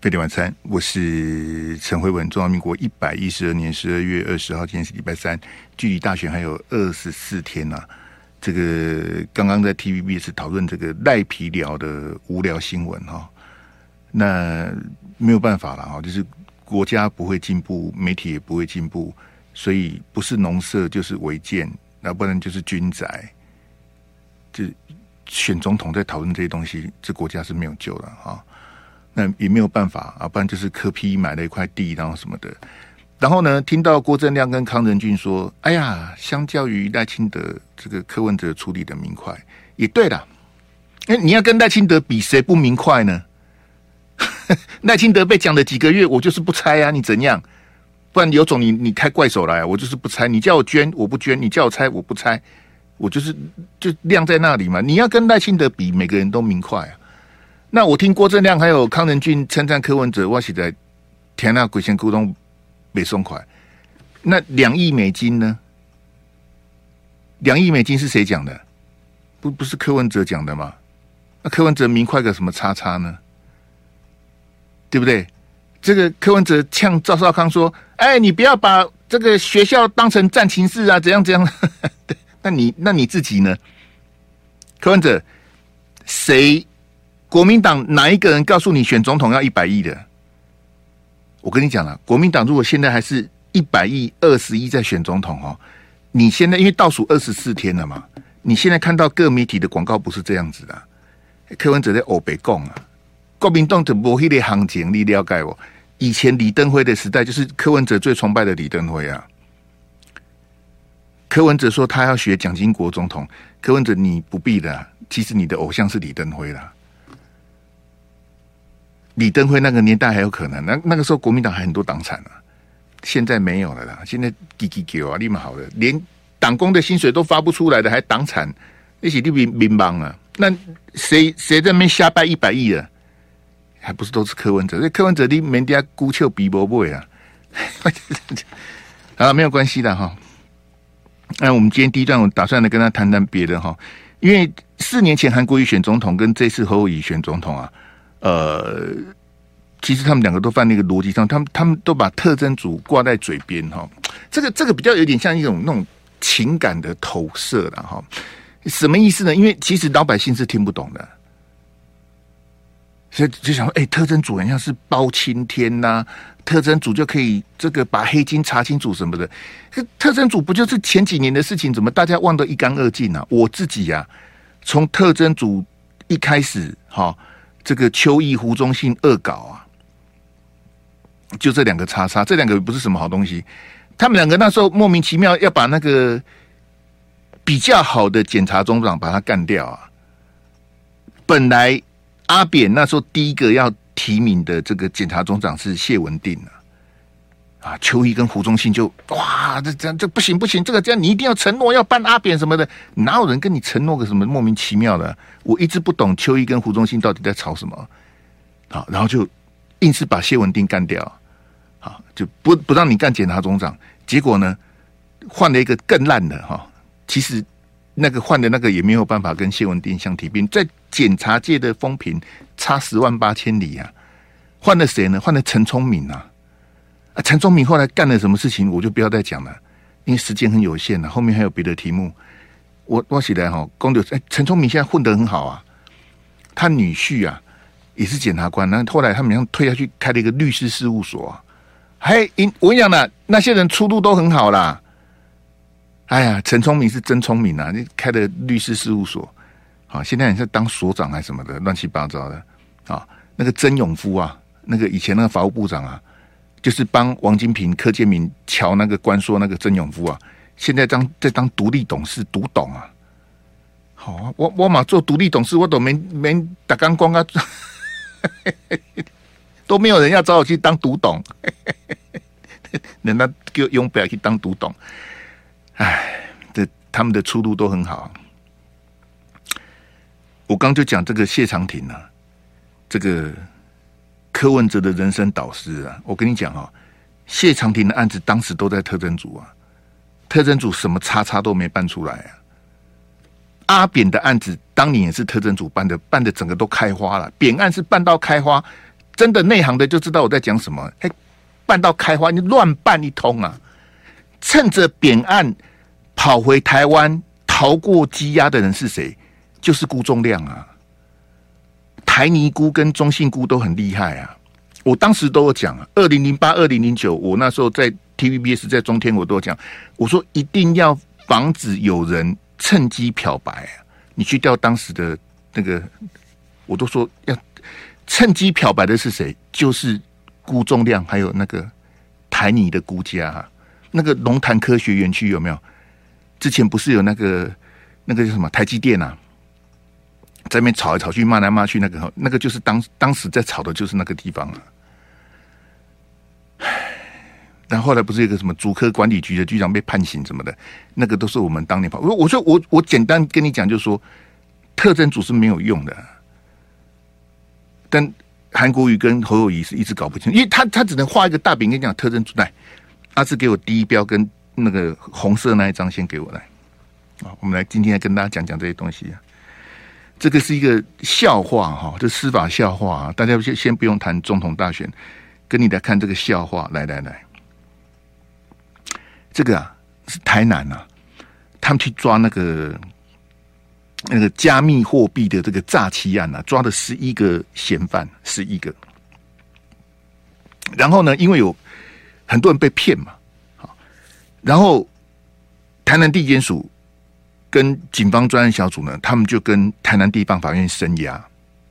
飞碟晚餐，我是陈慧文。中华民国一百一十二年十二月二十号，今天是礼拜三，距离大选还有二十四天呐、啊。这个刚刚在 TVB 是讨论这个赖皮聊的无聊新闻哈，那没有办法了哈，就是国家不会进步，媒体也不会进步，所以不是农舍就是违建，那不然就是军宅。就选总统在讨论这些东西，这国家是没有救了哈。那也没有办法啊，不然就是柯 P 买了一块地，然后什么的。然后呢，听到郭正亮跟康仁俊说：“哎呀，相较于赖清德，这个柯文哲处理的明快，也对了。哎，你要跟赖清德比，谁不明快呢？赖清德被讲了几个月，我就是不拆啊，你怎样？不然有种你你开怪手来，我就是不拆。你叫我捐，我不捐；你叫我拆，我不拆。我就是就晾在那里嘛。你要跟赖清德比，每个人都明快啊。”那我听郭正亮还有康仁俊称赞柯文哲，我写在天那鬼仙沟通没松快。那两亿美金呢？两亿美金是谁讲的？不不是柯文哲讲的吗？那柯文哲明快个什么叉叉呢？对不对？这个柯文哲呛赵少康说：“哎，你不要把这个学校当成战情室啊，怎样怎样？” 那你那你自己呢？柯文哲谁？国民党哪一个人告诉你选总统要一百亿的？我跟你讲了，国民党如果现在还是一百亿、二十亿在选总统哦，你现在因为倒数二十四天了嘛，你现在看到各媒体的广告不是这样子的。柯文哲在欧北共啊，国民党的某一类行情你了解我？以前李登辉的时代就是柯文哲最崇拜的李登辉啊。柯文哲说他要学蒋经国总统，柯文哲你不必的，其实你的偶像是李登辉了。李登辉那个年代还有可能，那那个时候国民党还很多党产啊，现在没有了啦。现在给给给啊，立马好了，连党工的薪水都发不出来的，还党产，那些都民民帮啊。那谁谁在那边瞎掰一百亿的，还不是都是柯文哲？这柯文哲的门底下孤丘比伯伯啊，啊，没有关系的哈。那我们今天第一段，我打算来跟他谈谈别的哈，因为四年前韩国瑜选总统跟这次侯友宜选总统啊。呃，其实他们两个都犯那个逻辑上，他们他们都把特征组挂在嘴边哈，这个这个比较有点像一种那种情感的投射了哈。什么意思呢？因为其实老百姓是听不懂的，所以就想说，哎，特征组好像是包青天呐、特征组就可以这个把黑金查清楚什么的。特征组不就是前几年的事情？怎么大家忘得一干二净呢？我自己呀、啊，从特征组一开始哈。这个邱毅、胡忠信恶搞啊，就这两个叉叉，这两个不是什么好东西。他们两个那时候莫名其妙要把那个比较好的检察总长把他干掉啊。本来阿扁那时候第一个要提名的这个检察总长是谢文定啊。啊，邱毅跟胡忠信就哇，这这样这不行不行，这个这样你一定要承诺要办阿扁什么的，哪有人跟你承诺个什么莫名其妙的？我一直不懂邱毅跟胡忠信到底在吵什么。好，然后就硬是把谢文定干掉，好，就不不让你干检察总长。结果呢，换了一个更烂的哈。其实那个换的那个也没有办法跟谢文定相提并，在检察界的风评差十万八千里啊。换了谁呢？换了陈聪明啊。陈忠明后来干了什么事情，我就不要再讲了，因为时间很有限了。后面还有别的题目，我我起来哈，公牛哎，陈忠明现在混得很好啊，他女婿啊也是检察官，那后来他们俩退下去开了一个律师事务所，嘿，我跟你讲呢，那些人出路都很好啦。哎呀，陈聪明是真聪明啊，你开的律师事务所，好，现在你是当所长还是什么的，乱七八糟的啊。那个曾永夫啊，那个以前那个法务部长啊。就是帮王金平、柯建铭乔那个官说那个曾永夫啊，现在当在当独立董事，独董啊。好啊，我我嘛做独立董事，我都没没打光光啊，都没有人要找我去当独董，人家叫用不要去当独董。哎，这他们的出路都很好。我刚就讲这个谢长廷啊，这个。柯文哲的人生导师啊，我跟你讲啊，谢长廷的案子当时都在特侦组啊，特侦组什么叉叉都没办出来啊。阿扁的案子当年也是特侦组办的，办的整个都开花了，扁案是办到开花，真的内行的就知道我在讲什么。嘿，办到开花，你乱办一通啊！趁着扁案跑回台湾逃过羁押的人是谁？就是辜仲亮啊！台泥辜跟中信辜都很厉害啊！我当时都有讲啊，二零零八、二零零九，我那时候在 TVBS 在中天，我都有讲，我说一定要防止有人趁机漂白啊！你去调当时的那个，我都说要趁机漂白的是谁？就是辜仲谅，还有那个台泥的辜家啊，那个龙潭科学园区有没有？之前不是有那个那个叫什么台积电啊？在那边吵来吵去，骂来骂去，那个那个就是当当时在吵的，就是那个地方啊。唉，但后来不是有个什么主科管理局的局长被判刑什么的，那个都是我们当年跑。我我说我我简单跟你讲，就是说特征组是没有用的。但韩国瑜跟侯友谊是一直搞不清，因为他他只能画一个大饼跟你讲特征组来，阿志给我第一标跟那个红色那一张先给我来啊，我们来今天来跟大家讲讲这些东西啊。这个是一个笑话哈，这司法笑话！大家先先不用谈总统大选，跟你来看这个笑话。来来来，这个啊是台南啊，他们去抓那个那个加密货币的这个诈欺案啊，抓了十一个嫌犯，十一个。然后呢，因为有很多人被骗嘛，好，然后台南地检署。跟警方专案小组呢，他们就跟台南地方法院声押，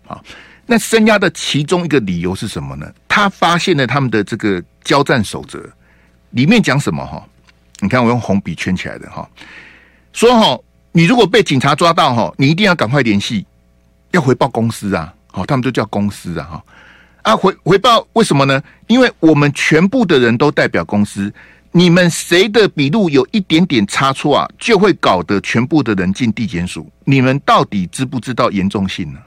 啊，那声押的其中一个理由是什么呢？他发现了他们的这个交战守则里面讲什么哈？你看我用红笔圈起来的哈，说哈，你如果被警察抓到哈，你一定要赶快联系，要回报公司啊，好，他们就叫公司啊哈，啊回回报为什么呢？因为我们全部的人都代表公司。你们谁的笔录有一点点差错啊，就会搞得全部的人进地检署。你们到底知不知道严重性呢？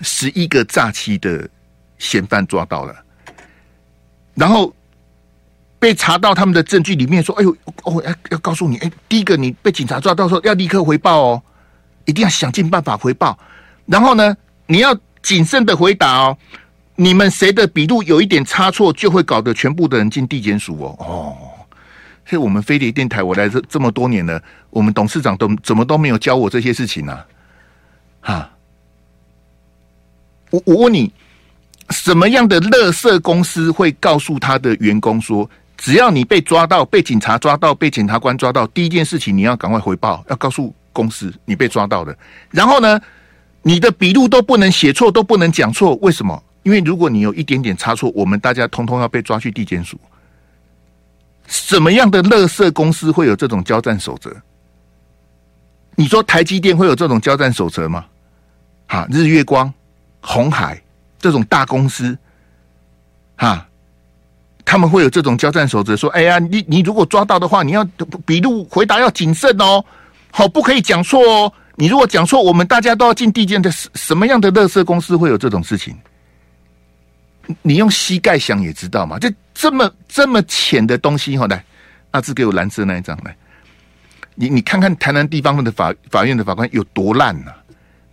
十一个诈欺的嫌犯抓到了，然后被查到他们的证据里面说：“哎呦，哦，要要告诉你，哎，第一个你被警察抓到时候要立刻回报哦，一定要想尽办法回报。然后呢，你要谨慎的回答哦。”你们谁的笔录有一点差错，就会搞得全部的人进地检署哦。哦，所以我们飞碟电台，我来这这么多年了，我们董事长都怎么都没有教我这些事情呢？哈，我我问你，什么样的乐色公司会告诉他的员工说，只要你被抓到，被警察抓到，被检察官抓到，第一件事情你要赶快回报，要告诉公司你被抓到的。然后呢，你的笔录都不能写错，都不能讲错，为什么？因为如果你有一点点差错，我们大家通通要被抓去地检署。什么样的垃圾公司会有这种交战守则？你说台积电会有这种交战守则吗？哈，日月光、红海这种大公司，哈，他们会有这种交战守则？说，哎呀，你你如果抓到的话，你要笔录回答要谨慎哦，好，不可以讲错哦。你如果讲错，我们大家都要进地检的。什么样的垃圾公司会有这种事情？你用膝盖想也知道嘛，就这么这么浅的东西哈，来，阿志给我蓝色那一张来，你你看看台南地方的法法院的法官有多烂呐、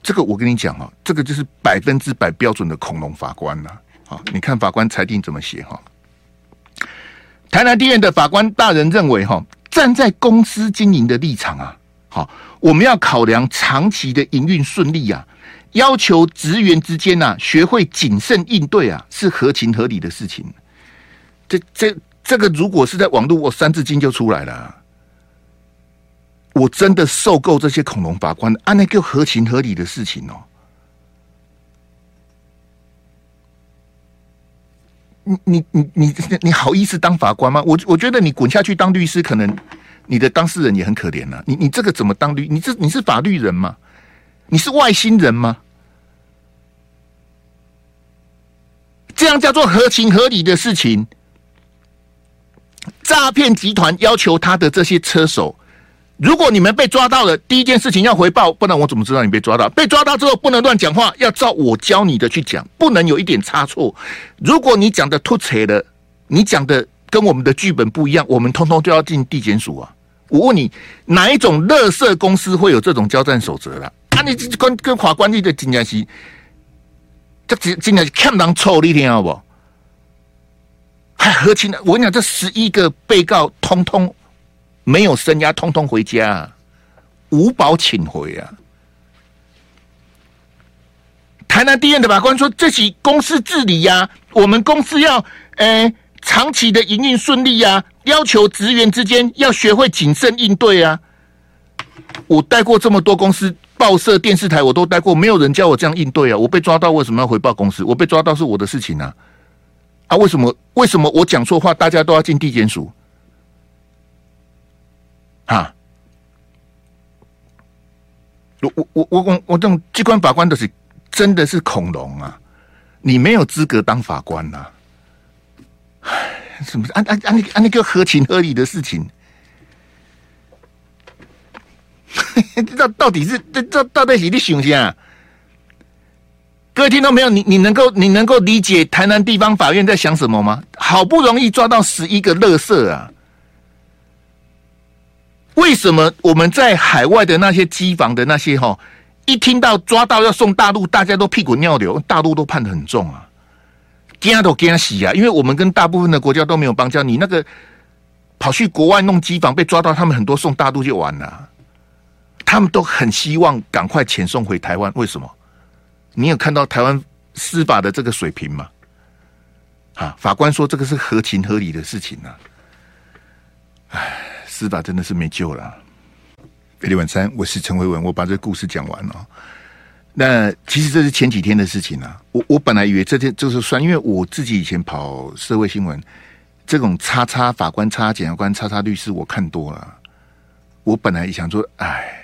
这个我跟你讲哦，这个就是百分之百标准的恐龙法官呐。好，你看法官裁定怎么写哈？台南地院的法官大人认为哈，站在公司经营的立场啊，好，我们要考量长期的营运顺利啊。要求职员之间呐、啊，学会谨慎应对啊，是合情合理的事情。这、这、这个，如果是在网络，我三字经就出来了。我真的受够这些恐龙法官按那个合情合理的事情哦。你、你、你、你、你好意思当法官吗？我我觉得你滚下去当律师，可能你的当事人也很可怜呐、啊。你、你这个怎么当律？你这你是法律人吗？你是外星人吗？这样叫做合情合理的事情。诈骗集团要求他的这些车手，如果你们被抓到了，第一件事情要回报，不然我怎么知道你被抓到？被抓到之后不能乱讲话，要照我教你的去讲，不能有一点差错。如果你讲的突扯了，你讲的跟我们的剧本不一样，我们通通都要进地检署啊！我问你，哪一种乐色公司会有这种交战守则了？啊，你跟跟法官你的警察局，这今今天看人臭，你听好不？还合情的？我跟你讲，这十一个被告通通没有声押，通通回家，无保请回啊！台南地院的法官说：“这起公司治理呀、我们公司要诶、长期的营运顺利呀、要求职员之间要学会谨慎应对啊。”我带过这么多公司、报社、电视台，我都待过，没有人叫我这样应对啊！我被抓到，为什么要回报公司？我被抓到是我的事情啊！啊，为什么？为什么我讲错话，大家都要进地检署？啊！我我我我我这种机关法官都是真的是恐龙啊！你没有资格当法官呐、啊！唉，什么？按按按那按那个合情合理的事情。到到底是这这到底是你想啥？各位听到没有？你你能够你能够理解台南地方法院在想什么吗？好不容易抓到十一个乐色啊！为什么我们在海外的那些机房的那些哈，一听到抓到要送大陆，大家都屁滚尿流，大陆都判得很重啊，惊都惊死啊！因为我们跟大部分的国家都没有邦交，你那个跑去国外弄机房被抓到，他们很多送大陆就完了。他们都很希望赶快遣送回台湾，为什么？你有看到台湾司法的这个水平吗？啊，法官说这个是合情合理的事情啊。唉，司法真的是没救了。美丽晚餐，我是陈慧文，我把这故事讲完了。那其实这是前几天的事情啊。我我本来以为这件就是算，因为我自己以前跑社会新闻，这种叉叉法官、叉检察官、叉叉律师，我看多了。我本来想说，唉。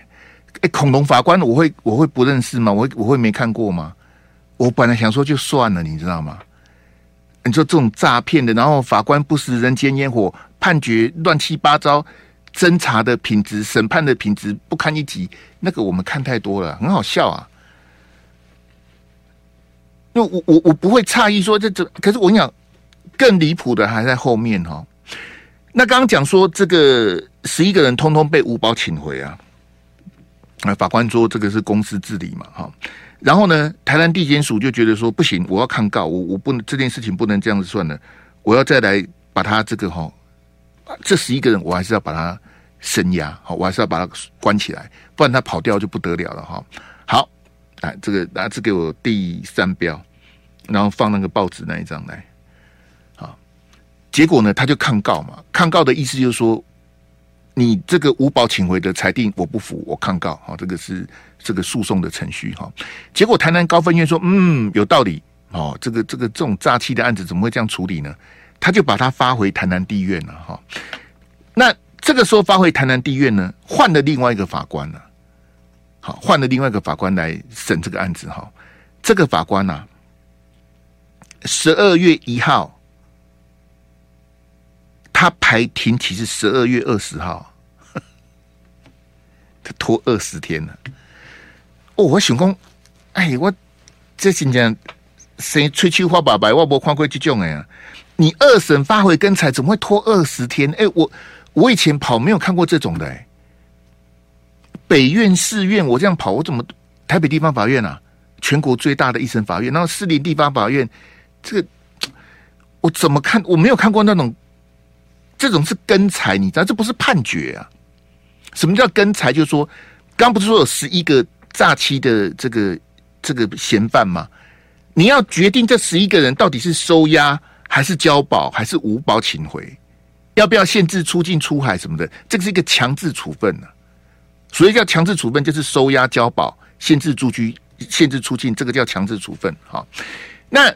哎、恐龙法官，我会我会不认识吗？我我会没看过吗？我本来想说就算了，你知道吗？你说这种诈骗的，然后法官不食人间烟火，判决乱七八糟，侦查的品质、审判的品质不堪一击，那个我们看太多了，很好笑啊。那我我我不会诧异说这这，可是我跟你讲，更离谱的还在后面哈。那刚刚讲说这个十一个人通通被五保请回啊。啊，法官说这个是公司治理嘛，哈，然后呢，台南地检署就觉得说不行，我要抗告，我我不能这件事情不能这样子算了，我要再来把他这个哈，这十一个人我还是要把他声押，好，我还是要把他关起来，不然他跑掉就不得了了哈。好，啊，这个拿这给我第三标，然后放那个报纸那一张来，好，结果呢，他就抗告嘛，抗告的意思就是说。你这个无保请回的裁定我不服，我抗告。好，这个是这个诉讼的程序哈。结果台南高分院说，嗯，有道理。哦，这个这个这种诈欺的案子怎么会这样处理呢？他就把他发回台南地院了哈。那这个时候发回台南地院呢，换了另外一个法官了。好，换了另外一个法官来审这个案子哈。这个法官呢，十二月一号。他排庭期是十二月二十号，拖二十天了。哦，我想讲，哎，我这真正谁吹秋花白白，我没看过这种哎。你二审发回跟裁，怎么会拖二十天？哎，我我以前跑没有看过这种的。北院、市院，我这样跑，我怎么台北地方法院啊？全国最大的一审法院，然后市林地方法院，这个我怎么看？我没有看过那种。这种是跟裁，你知道这不是判决啊？什么叫跟裁？就是说，刚不是说有十一个诈欺的这个这个嫌犯吗？你要决定这十一个人到底是收押还是交保还是无保请回，要不要限制出境出海什么的？这个是一个强制处分呢、所以叫强制处分，就是收押交保、限制住居、限制出境，这个叫强制处分。好，那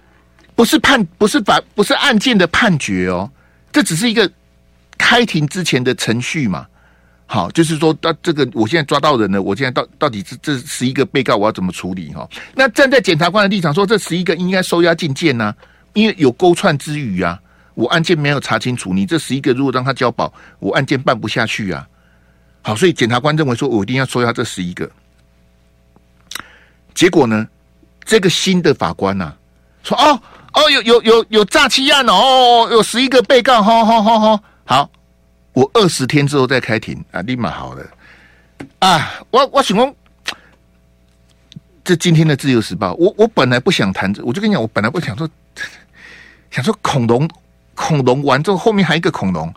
不是判，不是法，不是案件的判决哦，这只是一个。开庭之前的程序嘛，好，就是说，到这个，我现在抓到人了，我现在到到底这这十一个被告，我要怎么处理哈？那站在检察官的立场说，这十一个应该收押禁见呐，因为有勾串之虞啊，我案件没有查清楚，你这十一个如果让他交保，我案件办不下去啊。好，所以检察官认为说我一定要收押这十一个。结果呢，这个新的法官呐、啊，说哦哦，有有有有诈欺案哦，有十一个被告，好好好好。好，我二十天之后再开庭啊，立马好了啊！我我想问，这今天的自由时报，我我本来不想谈这，我就跟你讲，我本来不想说，想说恐龙，恐龙完之后后面还有一个恐龙。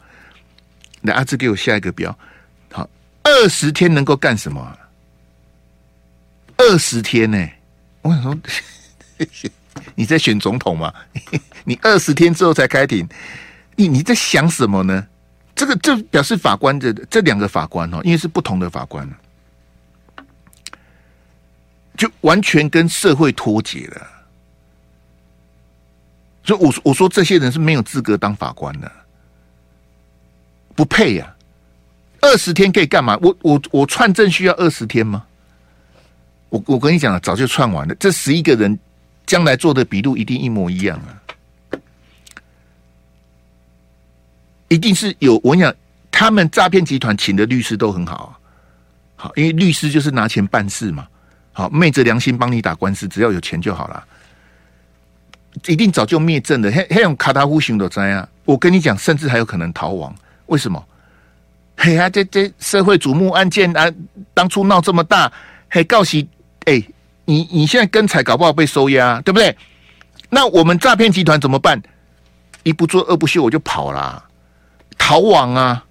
那阿志给我下一个标，好，二十天能够干什么？二十天呢、我想说，你在选总统吗？你二十天之后才开庭，你你在想什么呢？这个这表示法官的这两个法官哦，因为是不同的法官。就完全跟社会脱节了，所以我说我说这些人是没有资格当法官的，不配呀、二十天可以干嘛？我我我串证需要二十天吗？我我跟你讲了，早就串完了。这十一个人将来做的笔录一定一模一样啊！一定是有我跟你讲，他们诈骗集团请的律师都很好啊，好，因为律师就是拿钱办事嘛。好，昧着良心帮你打官司，只要有钱就好了。一定早就灭证的，黑黑用卡塔夫型的灾啊！我跟你讲，甚至还有可能逃亡。为什么？嘿啊，这这社会瞩目案件啊，当初闹这么大，嘿，告诉哎，你你现在跟彩搞不好被收押，对不对？那我们诈骗集团怎么办？一不做二不休，我就跑啦，逃亡啊！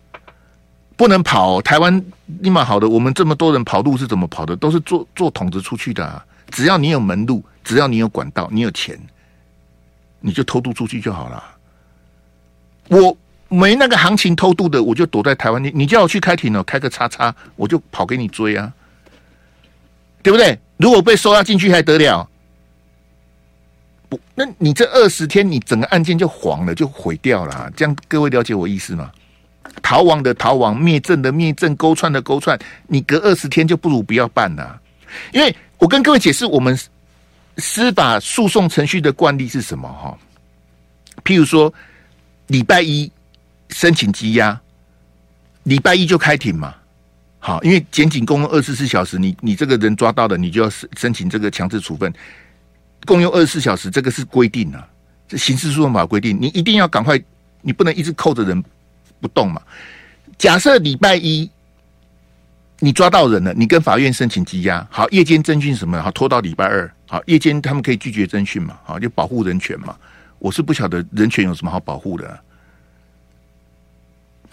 不能跑，台湾立马好的。我们这么多人跑路是怎么跑的？都是坐坐筒子出去的啊。只要你有门路，只要你有管道，你有钱，你就偷渡出去就好了。我没那个行情偷渡的，我就躲在台湾。你你叫我去开庭了，开个叉叉，我就跑给你追啊，对不对？如果被收押进去还得了？那你这二十天，你整个案件就黄了，就毁掉了。这样各位了解我意思吗？逃亡的逃亡，灭证的灭证，勾串的勾串，你隔二十天就不如不要办了。因为我跟各位解释，我们司法诉讼程序的惯例是什么？哈，譬如说，礼拜一申请羁押，礼拜一就开庭嘛。好，因为检警共二十四小时，你你这个人抓到了，你就要申申请这个强制处分，共用二十四小时，这个是规定啊，这刑事诉讼法规定，你一定要赶快，你不能一直扣着人。不动嘛？假设礼拜一你抓到人了，你跟法院申请羁押，好，夜间侦讯什么？好，拖到礼拜二，好，夜间他们可以拒绝侦讯嘛？好，就保护人权嘛？我是不晓得人权有什么好保护的？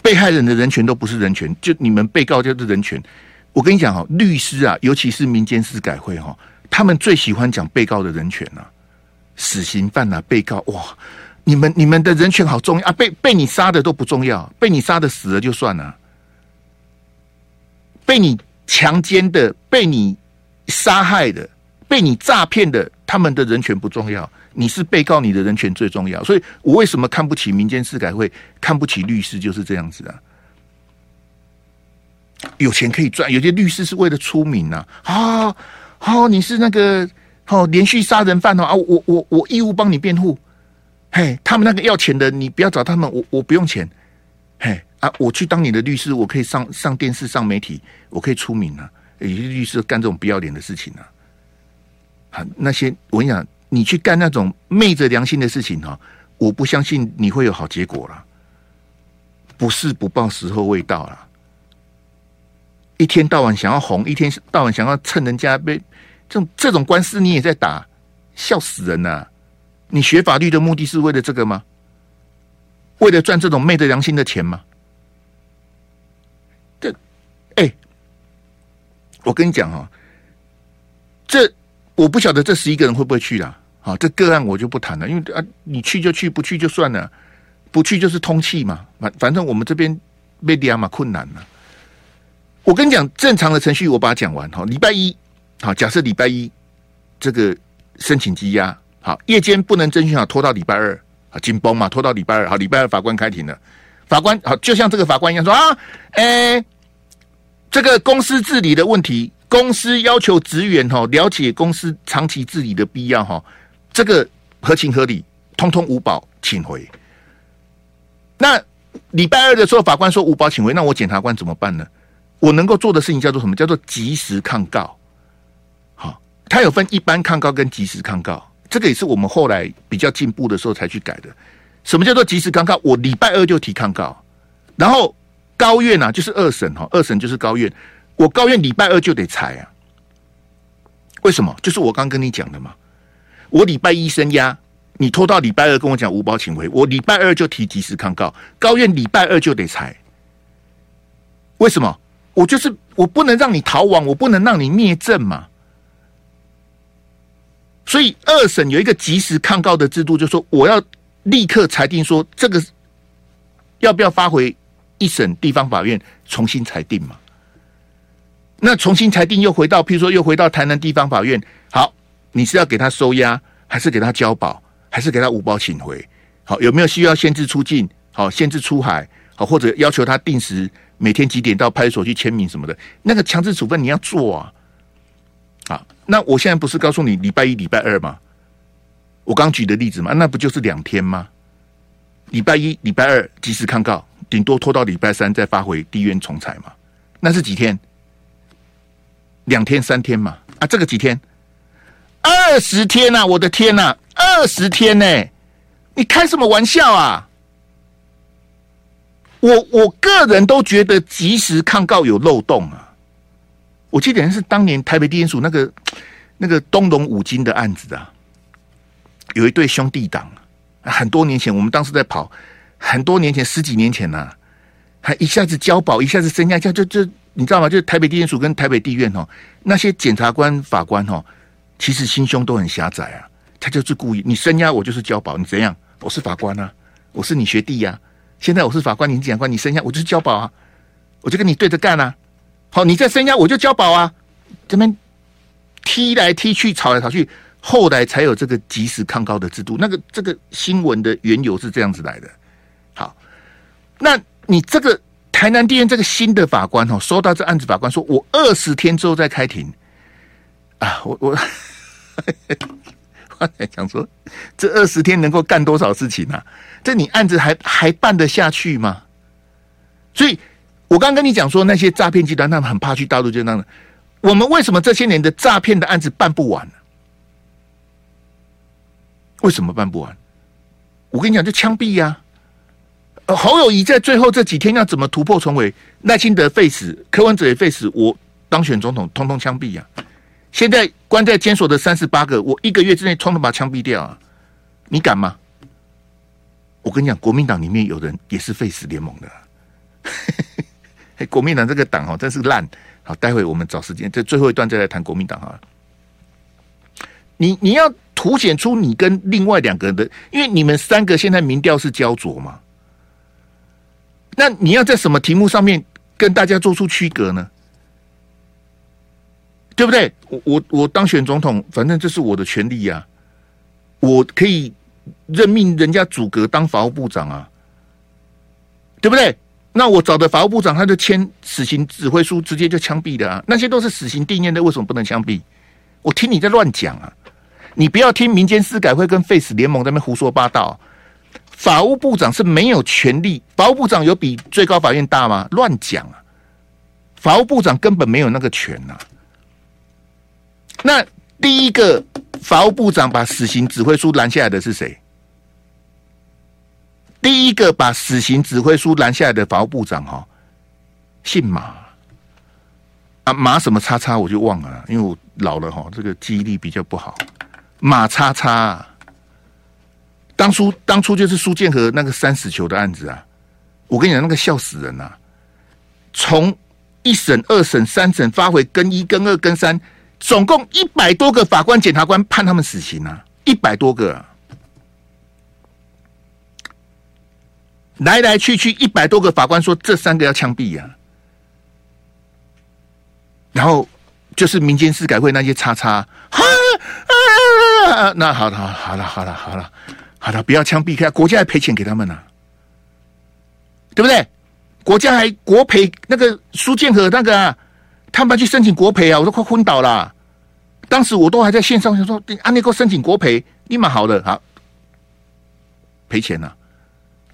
被害人的人权都不是人权，就你们被告就是人权。我跟你讲哈，律师啊，尤其是民间司改会哈，他们最喜欢讲被告的人权呐，死刑犯呐，被告哇。你们你们的人权好重要啊！被被你杀的都不重要，被你杀的死了就算了。被你强奸的、被你杀害的、被你诈骗的，他们的人权不重要。你是被告，你的人权最重要。所以我为什么看不起民间司改会，看不起律师，就是这样子啊。有钱可以赚，有些律师是为了出名呐。啊，哦，你是那个好连续杀人犯哦啊！我我我义务帮你辩护。嘿，他们那个要钱的，你不要找他们，我我不用钱。嘿啊，我去当你的律师，我可以上上电视、上媒体，我可以出名啊。有些律师干这种不要脸的事情啊。啊，那些我跟你讲，你去干那种昧着良心的事情哈，我不相信你会有好结果了。不是不报，时候未到了。一天到晚想要红，一天到晚想要趁人家被这种这种官司，你也在打，笑死人呐！你学法律的目的是为了这个吗？为了赚这种昧着良心的钱吗？这，哎、我跟你讲哈，这我不晓得这十一个人会不会去啦。好，这个案我就不谈了，因为啊，你去就去，不去就算了，不去就是通气嘛。反反正我们这边没这样嘛困难了。我跟你讲，正常的程序我把它讲完哈。礼拜一，好，假设礼拜一这个申请羁押。好，夜间不能征询，好，拖到礼拜二，啊，紧绷嘛，拖到礼拜二，好，礼拜二法官开庭了，法官好，就像这个法官一样说啊，哎、这个公司治理的问题，公司要求职员哈了解公司长期治理的必要哈，这个合情合理，通通无保，请回。那礼拜二的时候，法官说无保请回，那我检察官怎么办呢？我能够做的事情叫做什么？叫做及时抗告。它有分一般抗告跟即时抗告。这个也是我们后来比较进步的时候才去改的。什么叫做即时抗告？我礼拜二就提抗告，然后高院啊，就是二审哈，二审就是高院，我高院礼拜二就得裁啊。为什么？就是我刚跟你讲的嘛。我礼拜一升压，你拖到礼拜二跟我讲无保请回，我礼拜二就提即时抗告，高院礼拜二就得裁。为什么？我就是我不能让你逃亡，我不能让你灭证嘛。所以二审有一个及时抗告的制度，就是说我要立刻裁定说这个要不要发回一审地方法院重新裁定嘛？那重新裁定又回到，譬如说又回到台南地方法院，好，你是要给他收押，还是给他交保，还是给他无保请回？好，有没有需要限制出境？好，限制出海？好，或者要求他定时每天几点到派出所去签名什么的？那个强制处分你要做啊！啊，那我现在不是告诉你礼拜一、礼拜二吗？我刚举的例子嘛，那不就是两天吗？礼拜一、礼拜二及时抗告，顶多拖到礼拜三再发回地院重裁嘛。那是几天？两天、三天嘛。啊，这个几天？二十天呐！我的天呐，二十天呢？你开什么玩笑啊？我我个人都觉得及时抗告有漏洞啊。我记得好像是当年台北地检署那个那个东龙五金的案子啊，有一对兄弟档，很多年前我们当时在跑，很多年前十几年前呐、还一下子交保，一下子升押，就就就你知道吗？就是台北地检署跟台北地院哦，那些检察官法官哦，其实心胸都很狭窄啊，他就是故意，你升压我就是交保，你怎样？我是法官啊，我是你学弟呀、啊，现在我是法官，你检察官，你升押我就是交保啊，我就跟你对着干啊。好，你再升押我就交保啊！这边踢来踢去，吵来吵去，后来才有这个即时抗告的制度。那个这个新闻的缘由是这样子来的。好，那你这个台南地院这个新的法官哦，收到这案子，法官说我二十天之后再开庭啊！我我我在想 说，这二十天能够干多少事情啊？这你案子还还办得下去吗？所以。我刚跟你讲说，那些诈骗集团他们很怕去大陆，就那样。我们为什么这些年的诈骗的案子办不完呢？为什么办不完？我跟你讲，就枪毙呀！侯友宜在最后这几天要怎么突破重围？赖清德废死，柯文哲也废死，我当选总统，通通枪毙呀！现在关在监所的三十八个，我一个月之内通通把枪毙掉啊！你敢吗？我跟你讲，国民党里面有人也是废死联盟的。国民党这个党哦，真是烂。好，待会我们找时间，在最后一段再来谈国民党哈。你你要凸显出你跟另外两个人的，因为你们三个现在民调是焦灼嘛。那你要在什么题目上面跟大家做出区隔呢？对不对？我我我当选总统，反正这是我的权利呀、啊。我可以任命人家组阁当法务部长啊，对不对？那我找的法务部长，他就签死刑指挥书，直接就枪毙的啊！那些都是死刑定谳的，为什么不能枪毙？我听你在乱讲啊！你不要听民间司改会跟废死联盟在那胡说八道。法务部长是没有权力，法务部长有比最高法院大吗？乱讲啊！法务部长根本没有那个权呐、啊。那第一个法务部长把死刑指挥书拦下来的是谁？第一个把死刑指挥书拦下来的法务部长哈，姓马啊，马什么叉叉我就忘了，因为我老了哈，这个记忆力比较不好。马叉叉，当初当初就是苏建和那个三死囚的案子啊，我跟你讲那个笑死人呐！从一审、二审、三审发回更一、更二、更三，总共一百多个法官、检察官判他们死刑啊，一百多个。来来去去一百多个法官说这三个要枪毙呀，然后就是民间司改会那些叉叉，哈啊，那好了好了好了好了好了，不要枪毙，国家还赔钱给他们呢，对不对？国家还国赔那个苏建和那个、啊，他们去申请国赔啊，我都快昏倒了。当时我都还在线上，想说啊，你给我申请国赔，立马好的，好赔钱了。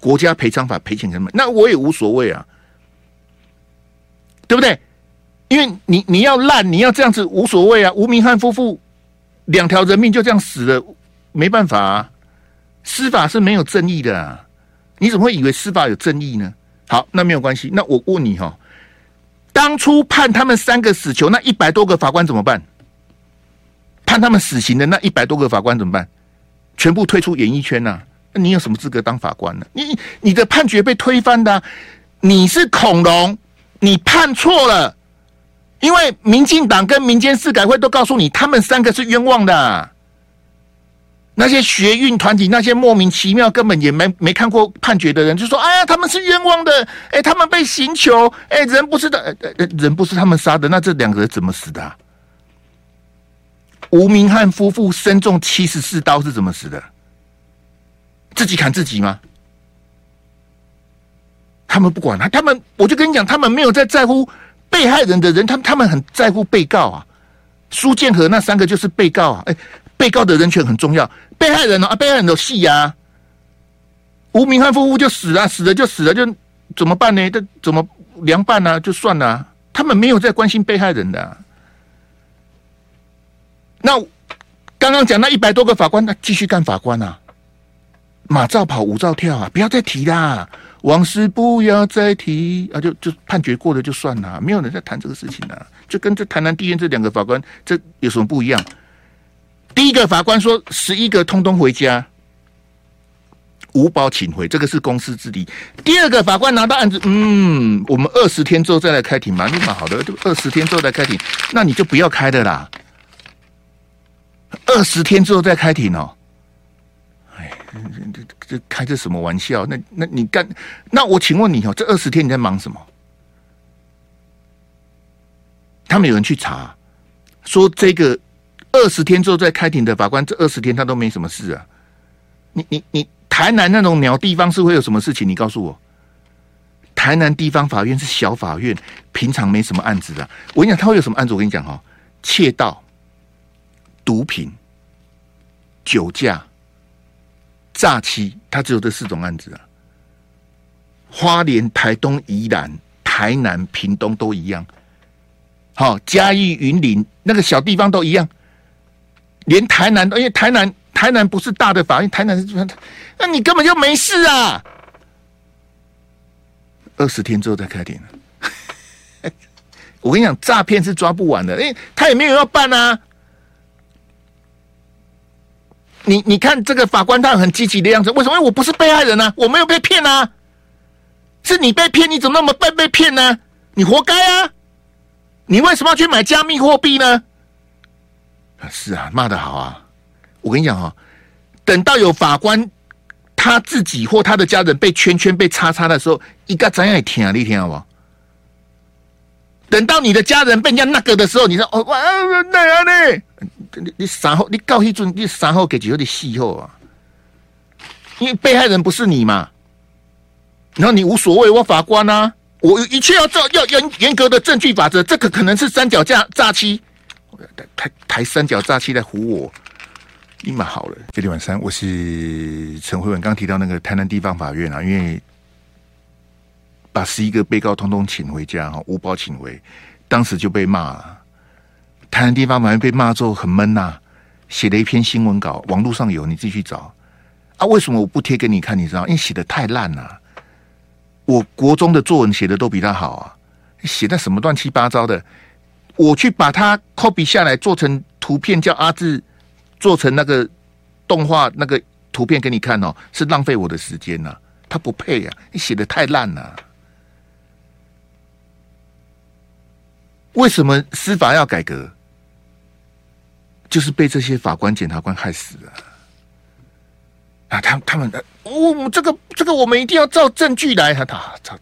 国家赔偿法赔钱给他们，那我也无所谓啊，对不对？因为你你要烂，你要这样子无所谓啊。吴明翰夫妇两条人命就这样死了，没办法啊。司法是没有正义的啊，你怎么会以为司法有正义呢？好，那没有关系。那我问你哈，当初判他们三个死囚，那一百多个法官怎么办？判他们死刑的那一百多个法官怎么办？全部退出演艺圈呐、啊？你有什么资格当法官呢？你你的判决被推翻的、你是恐龙，你判错了，因为民进党跟民间司改会都告诉你，他们三个是冤枉的、那些学运团体，那些莫名其妙根本也没没看过判决的人，就说：“哎呀，他们是冤枉的，哎，他们被刑求，哎，人不是的，人不是他们杀的，那这两个人怎么死的、啊？”吴明汉夫妇身中七十四刀是怎么死的？自己砍自己吗？他们不管他，他们我就跟你讲，他们没有在在乎被害人的人，他们他们很在乎被告啊。苏建和那三个就是被告啊，哎。被告的人权很重要，被害人呢？啊，被害人有戏呀。吴明翰夫妇就死了，死了就死了，就怎么办呢？这怎么凉拌呢？就算了，他们没有在关心被害人的、那刚刚讲那一百多个法官，那继续干法官啊？马照跑，舞照跳啊！不要再提啦，往事不要再提啊！就就判决过了就算了，没有人在谈这个事情啊。就跟这台南地院这两个法官，这有什么不一样？第一个法官说：“十一个通通回家，无保请回，这个是公司之敌。”第二个法官拿到案子，嗯，我们二十天之后再来开庭嘛，那蛮好的，就二十天之后再开庭，那你就不要开的啦。二十天之后再开庭哦，这，这这开这什么玩笑？那那你干？那我请问你哦，这二十天你在忙什么？他们有人去查，说这个。二十天之后再开庭的法官，这二十天他都没什么事啊。你你你，台南那种鸟地方是会有什么事情？你告诉我，台南地方法院是小法院，平常没什么案子的。我跟你讲，他会有什么案子？我跟你讲哈，窃盗、毒品、酒驾、诈欺，他只有这四种案子啊。花莲、台东、宜兰、台南、屏东都一样。好，嘉义、云林那个小地方都一样。连台南，因为台南台南不是大的法院，台南是，那你根本就没事啊！二十天之后再开庭。我跟你讲，诈骗是抓不完的，因为他也没有要办啊。你你看这个法官，他很积极的样子，为什么？因为我不是被害人啊，我没有被骗啊，是你被骗，你怎么那么笨被骗呢？你活该啊！你为什么要去买加密货币呢？是啊，骂得好啊！我跟你讲哈，等到有法官他自己或他的家人被圈圈被叉叉的时候，一个怎样也听啊，你听好不好？等到你的家人被人家那个的时候，你说哦哇那样呢？你你三号你告一准，你三号给几个的戏后啊？因为被害人不是你嘛，然后你无所谓，我法官啊，我一切要照要严严格的证据法则，这个可能是三角架诈欺。台台三角诈欺来唬我，你蛮好了。这天晚上我是陈慧文，刚提到那个台南地方法院啊，因为把十一个被告通通请回家哈，无保请回，当时就被骂了。台南地方法院被骂之后很闷呐、写了一篇新闻稿，网络上有，你自己去找啊。为什么我不贴给你看？你知道？因为写的太烂了。我国中的作文写的都比他好啊，写的什么乱七八糟的。我去把它 copy 下来，做成图片，叫阿志做成那个动画那个图片给你看哦，是浪费我的时间呐、他不配呀、啊，你写的太烂了。为什么司法要改革？就是被这些法官、检察官害死了啊！他他们的，哦，这个这个，我们一定要照证据来，他他照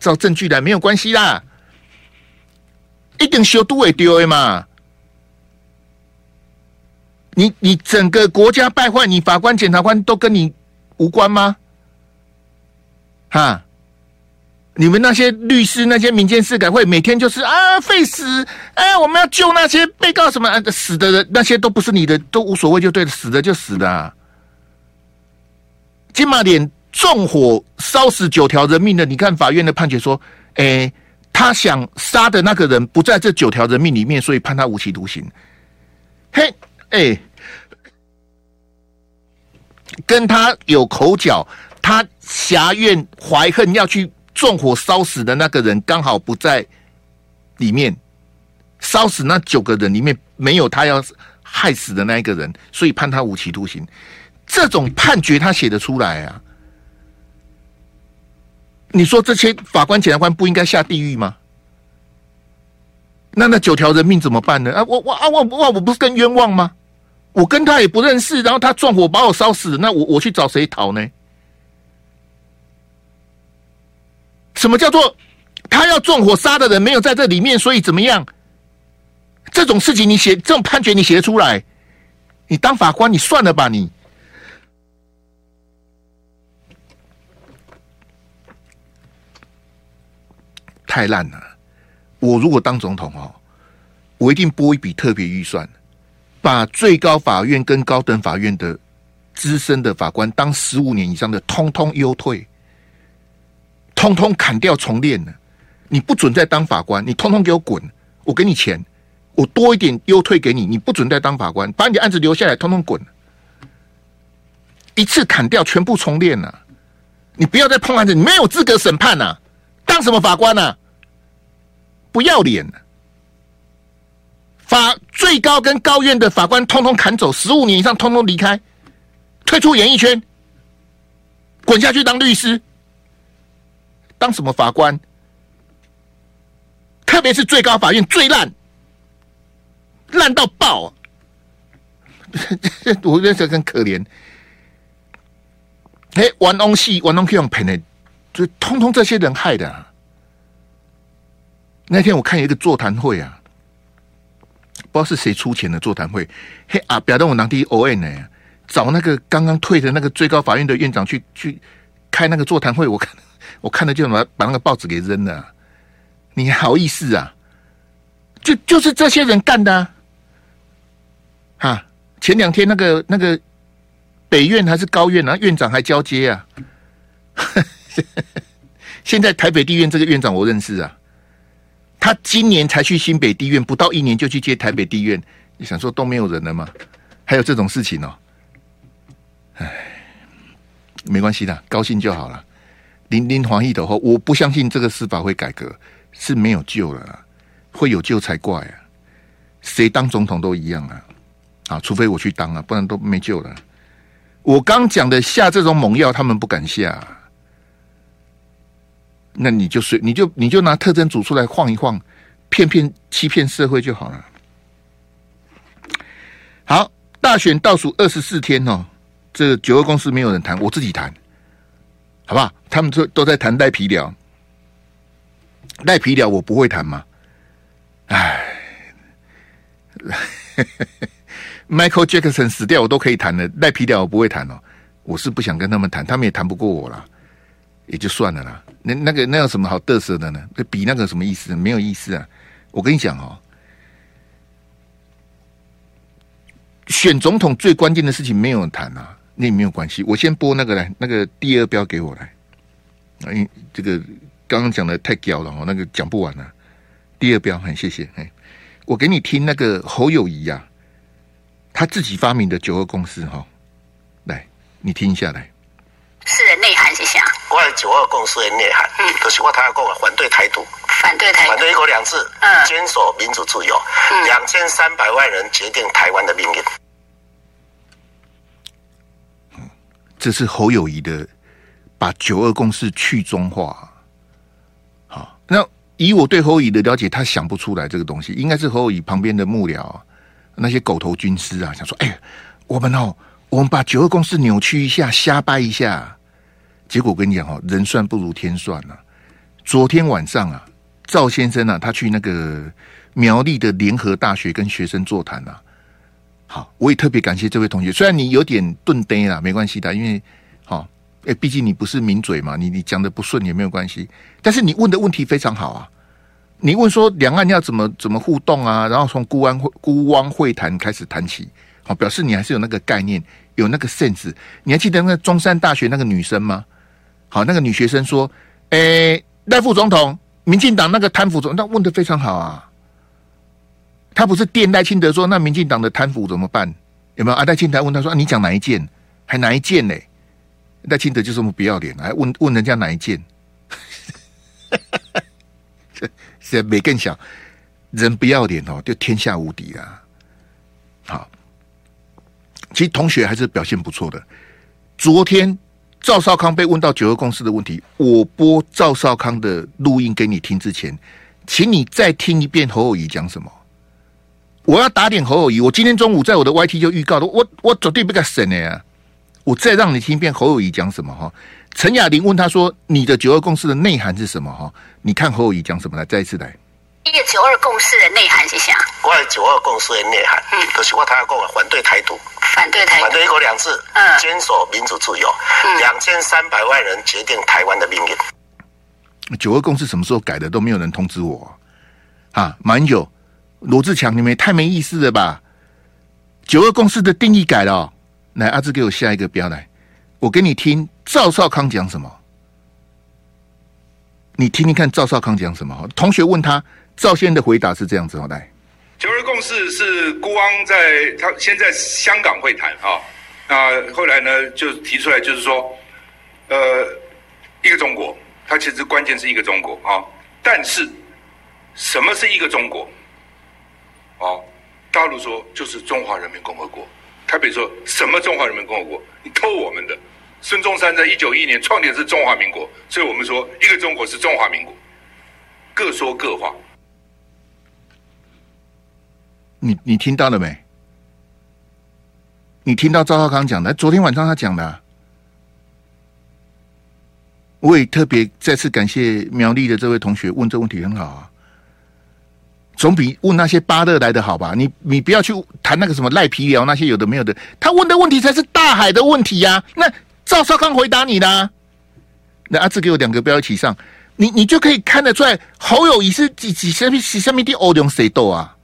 照证据来，没有关系啦。一定修都会丢的嘛？你你整个国家败坏，你法官、检察官都跟你无关吗？哈！你们那些律师、那些民间司改会，每天就是啊，废死！哎，我们要救那些被告什么、啊、死的人，那些都不是你的，都无所谓，就对了，死的就死的、啊。金马点纵火烧死九条人命的，你看法院的判决说，哎。他想杀的那个人不在这九条人命里面，所以判他无期徒刑。嘿，哎、跟他有口角，他挟怨怀恨要去纵火烧死的那个人刚好不在里面，烧死那九个人里面没有他要害死的那一个人，所以判他无期徒刑。这种判决他写得出来啊？你说这些法官、检察官不应该下地狱吗？那那九条人命怎么办呢？啊，我我啊我我我不是更冤枉吗？我跟他也不认识，然后他撞火把我烧死，那我我去找谁讨呢？什么叫做他要纵火杀的人没有在这里面，所以怎么样？这种事情你写这种判决你写得出来？你当法官你算了吧你，太烂了！我如果当总统哦，我一定拨一笔特别预算，把最高法院跟高等法院的资深的法官当十五年以上的，通通优退。通通砍掉重练了，你不准再当法官，你通通给我滚！我给你钱，我多一点优退给你，你不准再当法官，把你的案子留下来，通通滚！一次砍掉，全部重练了，你不要再碰案子，你没有资格审判呐！当什么法官呢？不要脸！法最高跟高院的法官通通砍走，十五年以上通通离开，退出演艺圈，滚下去当律师。当什么法官？特别是最高法院最烂，烂到爆啊！我觉得很可怜。哎，玩东西，玩东西用骗的，就通通这些人害的啊。那天我看有一个座谈会啊，不知道是谁出钱的座谈会。嘿啊，表达我当地 O N 呢，找那个刚刚退的那个最高法院的院长去去开那个座谈会，我看。我看了就把把那个报纸给扔了，你好意思啊？就就是这些人干的啊！前两天那个那个北院还是高院啊，院长还交接啊。现在台北地院这个院长我认识啊，他今年才去新北地院，不到一年就去接台北地院。你想说都没有人了吗？还有这种事情哦？哎，没关系的，高兴就好了。林林黄义的话，我不相信这个司法会改革，是没有救了，会有救才怪啊！谁当总统都一样啊！啊，除非我去当啊，不然都没救了。我刚讲的下这种猛药，他们不敢下，那你就随你就你就拿特征组出来晃一晃，骗骗欺骗社会就好了。好，大选倒数二十四天哦，这九个公司没有人谈，我自己谈。好不好？他们都都在谈赖皮聊，赖皮聊我不会谈吗？哎，Michael Jackson 死掉我都可以谈的，赖皮聊我不会谈哦。我是不想跟他们谈，他们也谈不过我了，也就算了啦。那那个那有什么好嘚瑟的呢？那比那个什么意思？没有意思啊！我跟你讲哦，选总统最关键的事情没有谈啊。那也没有关系，我先播那个来，那个第二标给我来。因为这个刚刚讲的太屌了哦，那个讲不完了。第二标，很谢谢。哎，我给你听那个侯友谊呀，他自己发明的九二共识哈，来，你听一下来。是的内涵是啥？我的九二共识的内涵，嗯，就是我他要讲反对台独，反对台独，反对一国两制，嗯，坚守民主自由，两千三百万人决定台湾的命运。这是侯友宜的，把九二共识去中化。好，那以我对侯友宜的了解，他想不出来这个东西，应该是侯友宜旁边的幕僚那些狗头军师啊，想说：哎，我们哦，我们把九二共识扭曲一下，瞎掰一下。结果我跟你讲哦，人算不如天算啊。昨天晚上啊，赵先生啊，他去那个苗栗的联合大学跟学生座谈啊。好，我也特别感谢这位同学。虽然你有点顿呆啦，没关系的，因为好，哎，毕竟你不是名嘴嘛，你你讲的不顺也没有关系。但是你问的问题非常好啊，你问说两岸要怎么怎么互动啊，然后从孤安会孤汪会谈开始谈起，好，表示你还是有那个概念，有那个 sense。你还记得那个中山大学那个女生吗？好，那个女学生说：“哎，赖副总统，民进党那个贪腐总，那问的非常好啊。”他不是电赖清德说，那民进党的贪腐怎么办？有没有？啊，赖清德问他说：“啊、你讲哪一件？还哪一件呢？”赖清德就这么不要脸，还问问人家哪一件？这在没更小，人不要脸哦，就天下无敌啊！好，其实同学还是表现不错的。昨天赵少康被问到九二共识的问题，我播赵少康的录音给你听之前，请你再听一遍侯友宜讲什么。我要打点侯友谊，我今天中午在我的 YT 就预告了，我我绝对不敢省的呀。我再让你听一遍侯友谊讲什么哈。陈雅玲问他说：“你的九二共识的内涵是什么？”哈，你看侯友谊讲什么来？再一次来。一个九二共识的内涵是啥？我的九二共识的内涵，嗯，就是我他要讲反对台独，反对台独，反对一国两制，嗯，坚守民主自由，两千三百万人决定台湾的命运。九二共识什么时候改的？都没有人通知我啊！马英九、罗志强，你们也太没意思了吧？九二共识的定义改了，来，阿志给我下一个标来，我给你听赵少康讲什么，你听听看赵少康讲什么。同学问他。赵先的回答是这样子，好来。九二共识是辜汪在他先在香港会谈啊，那后来呢就提出来，就是说，呃，一个中国，它其实关键是一个中国啊，但是什么是一个中国？哦，大陆说就是中华人民共和国，台北说什么中华人民共和国？你偷我们的。孙中山在一九一一年创建是中华民国，所以我们说一个中国是中华民国，各说各话。你你听到了没？你听到赵少康讲的？昨天晚上他讲的。我也特别再次感谢苗栗的这位同学问这问题很好啊，总比问那些巴勒来的好吧？你你不要去谈那个什么赖皮聊那些有的没有的，他问的问题才是大海的问题呀、啊。那赵少康回答你啦、那阿志给我两个标一起上，你你就可以看得出来侯友谊是几几什么几什么的欧龙谁斗啊？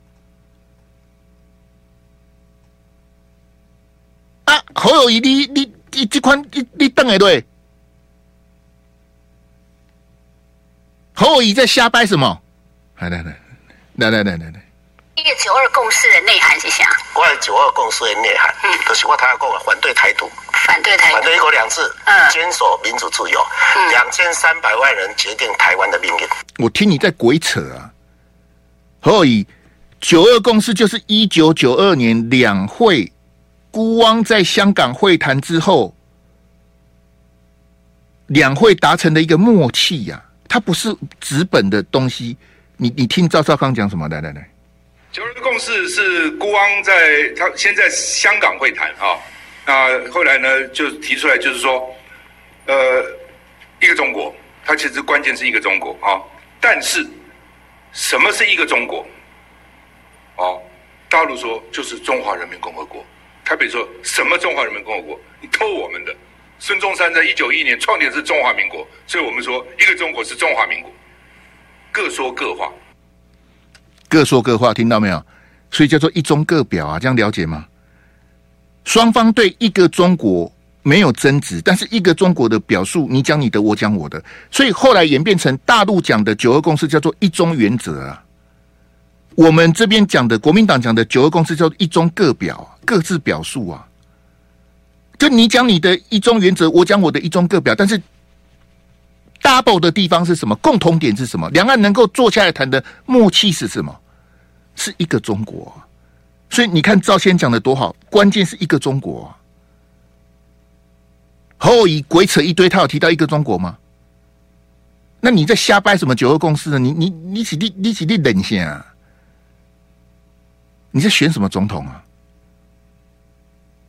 啊，侯友谊，你你你这款你你等下对？侯友谊在瞎掰什么？来来来来来来来来，一个九二共识的内涵是啥？关于九二共识的内涵，嗯，就是我他要讲反对台独，反对台独，反对一国两制，嗯，坚守民主自由，两千三百万人决定台湾的命运。我听你在鬼扯啊！侯友宜，九二共识就是一九九二年两会。孤汪在香港会谈之后，两会达成的一个默契呀、啊，它不是纸本的东西。你你听赵少康讲什么？来来来，九二共识是辜汪在他先在香港会谈啊，那后来呢就提出来，就是说，呃，一个中国，它其实关键是一个中国啊，但是什么是一个中国？哦，大陆说就是中华人民共和国。台北说什么中华人民共和国？你偷我们的。孙中山在一九一一年创建是中华民国，所以我们说一个中国是中华民国。各说各话，各说各话，听到没有？所以叫做一中各表啊，这样了解吗？双方对一个中国没有争执，但是一个中国的表述，你讲你的，我讲我的，所以后来演变成大陆讲的九二共识叫做一中原则啊。我们这边讲的国民党讲的九二共识叫一中各表，各自表述啊。就你讲你的一中原则，我讲我的一中各表，但是 double 的地方是什么？共同点是什么？两岸能够坐下来谈的默契是什么？是一个中国。所以你看赵先讲的多好，关键是一个中国。侯友宜鬼扯一堆，他有提到一个中国吗？那你在瞎掰什么九二共识呢？你你你起立你起立冷先啊！你在选什么总统啊？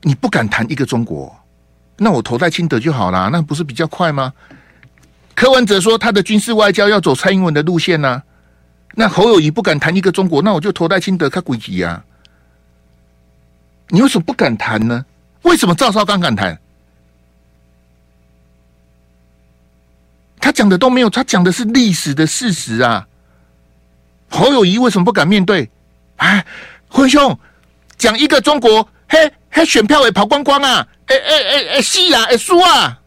你不敢谈一个中国，那我投在清德就好啦，那不是比较快吗？柯文哲说他的军事外交要走蔡英文的路线呢、那侯友宜不敢谈一个中国，那我就投戴清德，他诡计啊！你为什么不敢谈呢？为什么赵少康敢谈？他讲的都没有，他讲的是历史的事实啊！侯友宜为什么不敢面对？哎。辉兄讲一个中国，嘿，嘿，选票也跑光光啊！哎哎哎哎，是啊，哎输啊，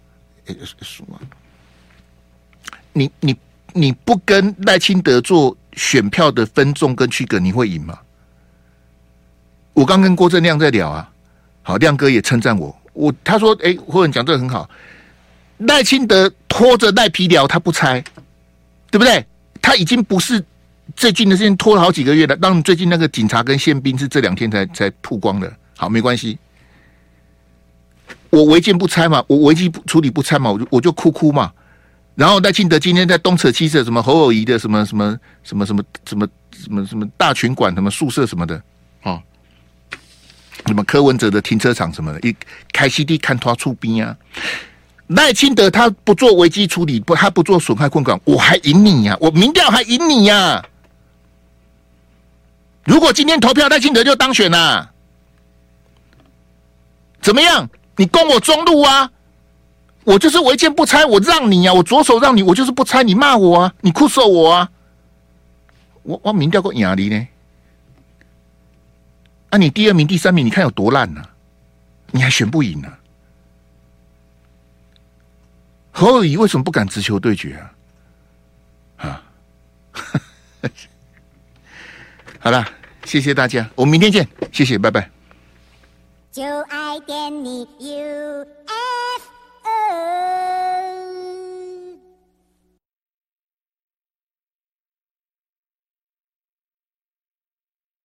哎输啊！你你你不跟赖清德做选票的分众跟区隔，你会赢吗？我刚跟郭正亮在聊啊，好，亮哥也称赞我，我他说，哎，或者讲这个很好，赖清德拖着赖皮聊，他不拆，对不对？他已经不是。最近的事情拖了好几个月了，当然最近那个警察跟宪兵是这两天才才曝光的。好，没关系。我违建不拆嘛，我违纪处理不拆嘛，我就我就哭哭嘛。然后赖清德今天在东扯西扯，什么侯友谊的什么什么什么什么什么什么什么大群馆什么宿舍什么的，哦，什么柯文哲的停车场什么的，一开 CD 看他出兵啊。赖清德他不做危机处理，不他不做损害控管，我还赢你呀、啊，我民调还赢你呀、啊。如果今天投票赖清德就当选了，怎么样？你攻我中路啊？我就是违建不拆，我让你啊，我左手让你，我就是不拆，你骂我啊，你酷手我啊，我我民调过雅丽呢？啊，你第二名、第三名，你看有多烂呢、你还选不赢呢、啊？侯友宜为什么不敢直球对决啊？啊，好了，谢谢大家，我们明天见，谢谢，拜拜。就爱点你 U。